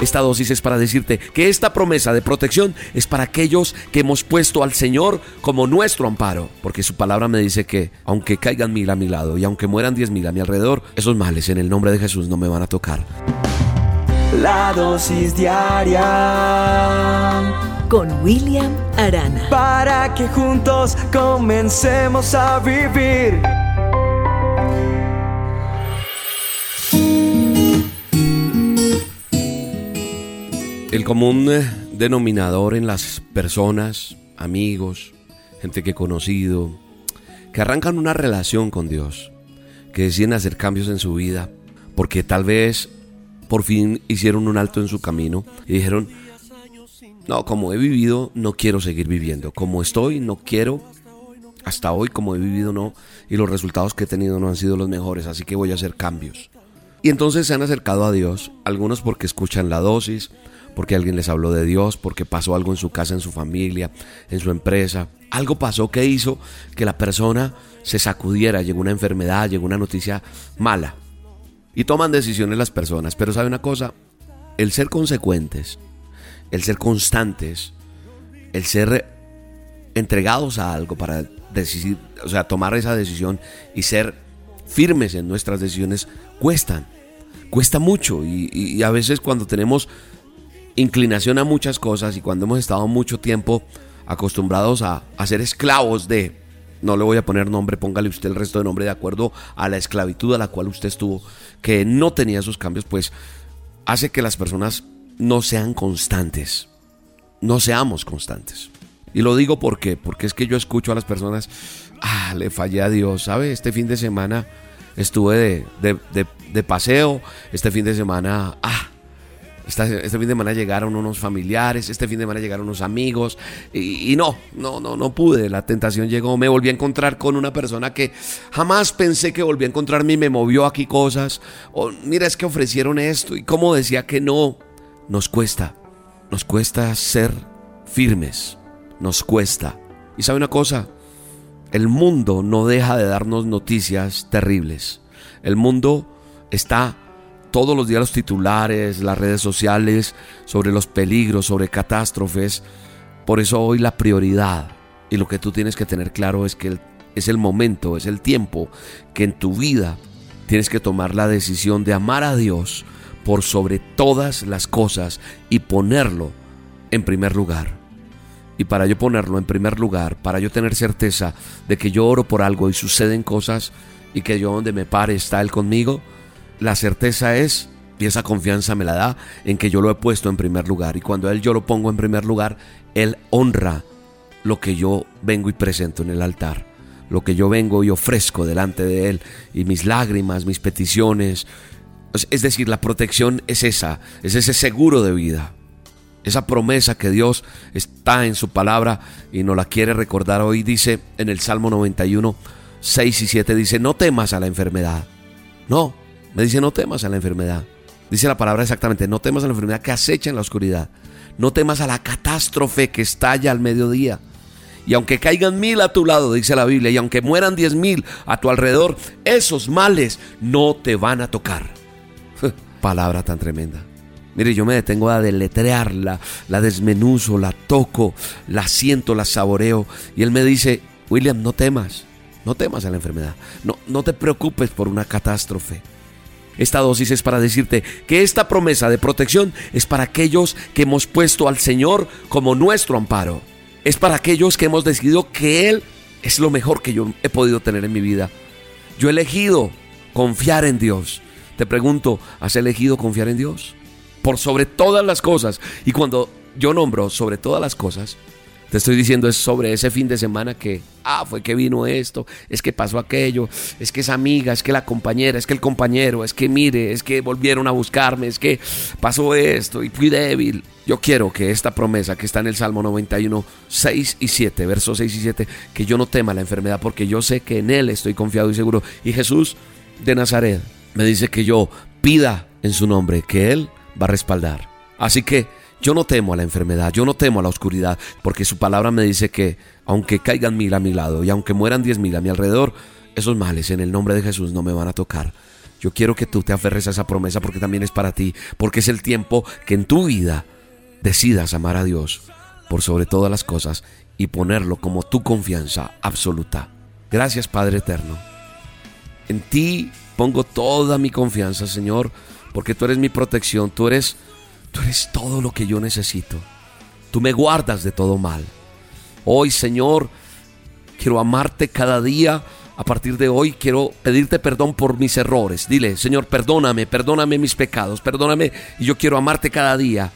Esta dosis es para decirte que esta promesa de protección es para aquellos que hemos puesto al Señor como nuestro amparo, porque su palabra me dice que aunque caigan mil a mi lado y aunque mueran diez mil a mi alrededor, esos males en el nombre de Jesús no me van a tocar. La dosis diaria con William Arana. Para que juntos comencemos a vivir. El común eh, denominador en las personas, amigos, gente que he conocido, que arrancan una relación con Dios, que deciden hacer cambios en su vida, porque tal vez por fin hicieron un alto en su camino y dijeron, no, como he vivido, no quiero seguir viviendo, como estoy, no quiero, hasta hoy como he vivido, no, y los resultados que he tenido no han sido los mejores, así que voy a hacer cambios. Y entonces se han acercado a Dios, algunos porque escuchan la dosis, porque alguien les habló de Dios, porque pasó algo en su casa, en su familia, en su empresa. Algo pasó que hizo que la persona se sacudiera, llegó una enfermedad, llegó una noticia mala. Y toman decisiones las personas, pero sabe una cosa, el ser consecuentes, el ser constantes, el ser entregados a algo para decidir, o sea, tomar esa decisión y ser firmes en nuestras decisiones cuestan, cuesta mucho y, y a veces cuando tenemos inclinación a muchas cosas y cuando hemos estado mucho tiempo acostumbrados a, ser esclavos de, no le voy a poner nombre, póngale usted el resto de nombre de acuerdo a la esclavitud a la cual usted estuvo, que no tenía esos cambios, pues hace que las personas no sean constantes, no seamos constantes. Y lo digo porque, porque es que yo escucho a las personas, ah, le fallé a Dios, ¿sabe? Este fin de semana estuve de, de, de paseo, este fin de semana, ah, este fin de semana llegaron unos familiares, este fin de semana llegaron unos amigos y, no, no, no, no pude. La tentación llegó, me volví a encontrar con una persona que jamás pensé que volví a encontrarme y me movió aquí cosas. Mira, es que ofrecieron esto y como decía que no, nos cuesta, nos cuesta ser firmes, nos cuesta. Y sabe una cosa, el mundo no deja de darnos noticias terribles. El mundo está todos los días los titulares, las redes sociales, sobre los peligros, sobre catástrofes. Por eso hoy la prioridad y lo que tú tienes que tener claro es que es el momento, es el tiempo que en tu vida tienes que tomar la decisión de amar a Dios por sobre todas las cosas y ponerlo en primer lugar. Y para yo ponerlo en primer lugar, para yo tener certeza de que yo oro por algo y suceden cosas y que yo donde me pare está Él conmigo, la certeza es, y esa confianza me la da, en que yo lo he puesto en primer lugar. Y cuando Él yo lo pongo en primer lugar, Él honra lo que yo vengo y presento en el altar. Lo que yo vengo y ofrezco delante de Él. Y mis lágrimas, mis peticiones. Es decir, la protección es esa, es ese seguro de vida. Esa promesa que Dios está en su palabra y nos la quiere recordar hoy, dice en el Salmo 91, 6 y 7, dice, no temas a la enfermedad. No, me dice, no temas a la enfermedad. Dice la palabra exactamente, no temas a la enfermedad que acecha en la oscuridad. No temas a la catástrofe que estalla al mediodía. Y aunque caigan mil a tu lado, dice la Biblia, y aunque mueran diez mil a tu alrededor, esos males no te van a tocar. Palabra tan tremenda. Mire, yo me detengo a deletrearla, la desmenuzo, la toco, la siento, la saboreo. Y él me dice, William, no temas, no temas a la enfermedad. No, no te preocupes por una catástrofe. Esta dosis es para decirte que esta promesa de protección es para aquellos que hemos puesto al Señor como nuestro amparo. Es para aquellos que hemos decidido que Él es lo mejor que yo he podido tener en mi vida. Yo he elegido confiar en Dios. Te pregunto, ¿has elegido confiar en Dios? Por sobre todas las cosas. Y cuando yo nombro sobre todas las cosas, te estoy diciendo es sobre ese fin de semana que, ah, fue que vino esto, es que pasó aquello, es que es amiga, es que la compañera, es que el compañero, es que mire, es que volvieron a buscarme, es que pasó esto y fui débil. Yo quiero que esta promesa que está en el Salmo 91, 6 y 7, versos 6 y 7, que yo no tema la enfermedad porque yo sé que en Él estoy confiado y seguro. Y Jesús de Nazaret me dice que yo pida en su nombre, que Él va a respaldar. Así que yo no temo a la enfermedad, yo no temo a la oscuridad, porque su palabra me dice que aunque caigan mil a mi lado y aunque mueran diez mil a mi alrededor, esos males en el nombre de Jesús no me van a tocar. Yo quiero que tú te aferres a esa promesa porque también es para ti, porque es el tiempo que en tu vida decidas amar a Dios por sobre todas las cosas y ponerlo como tu confianza absoluta. Gracias Padre Eterno. En ti pongo toda mi confianza, Señor, porque tú eres mi protección, tú eres tú eres todo lo que yo necesito. Tú me guardas de todo mal. Hoy, Señor, quiero amarte cada día. A partir de hoy quiero pedirte perdón por mis errores. Dile, Señor, perdóname, perdóname mis pecados, perdóname y yo quiero amarte cada día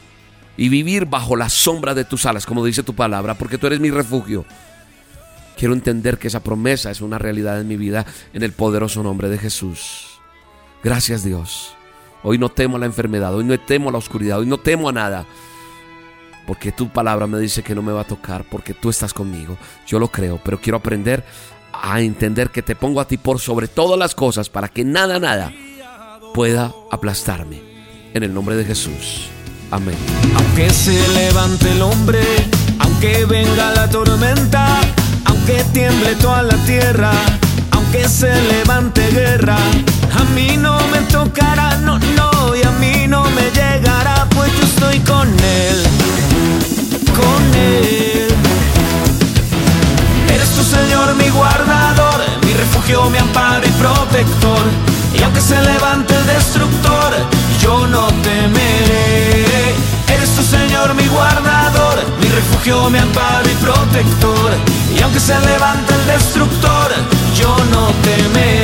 y vivir bajo la sombra de tus alas, como dice tu palabra, porque tú eres mi refugio. Quiero entender que esa promesa es una realidad en mi vida en el poderoso nombre de Jesús. Gracias Dios. Hoy no temo a la enfermedad, hoy no temo a la oscuridad, hoy no temo a nada. Porque tu palabra me dice que no me va a tocar, porque tú estás conmigo. Yo lo creo, pero quiero aprender a entender que te pongo a ti por sobre todas las cosas para que nada, nada pueda aplastarme. En el nombre de Jesús. Amén. Aunque se levante el hombre, aunque venga la tormenta, aunque tiemble toda la tierra, aunque se levante guerra, a mí no me tocará, no, no, y a mí no me llegará, pues yo estoy con él, con él. Eres tu Señor, mi guardador, mi refugio, mi amparo y protector, y aunque se levante el destructor, yo no temeré. Eres tu Señor, mi guardador, mi refugio, mi amparo y protector. Y aunque se levante el destructor, yo no temeré.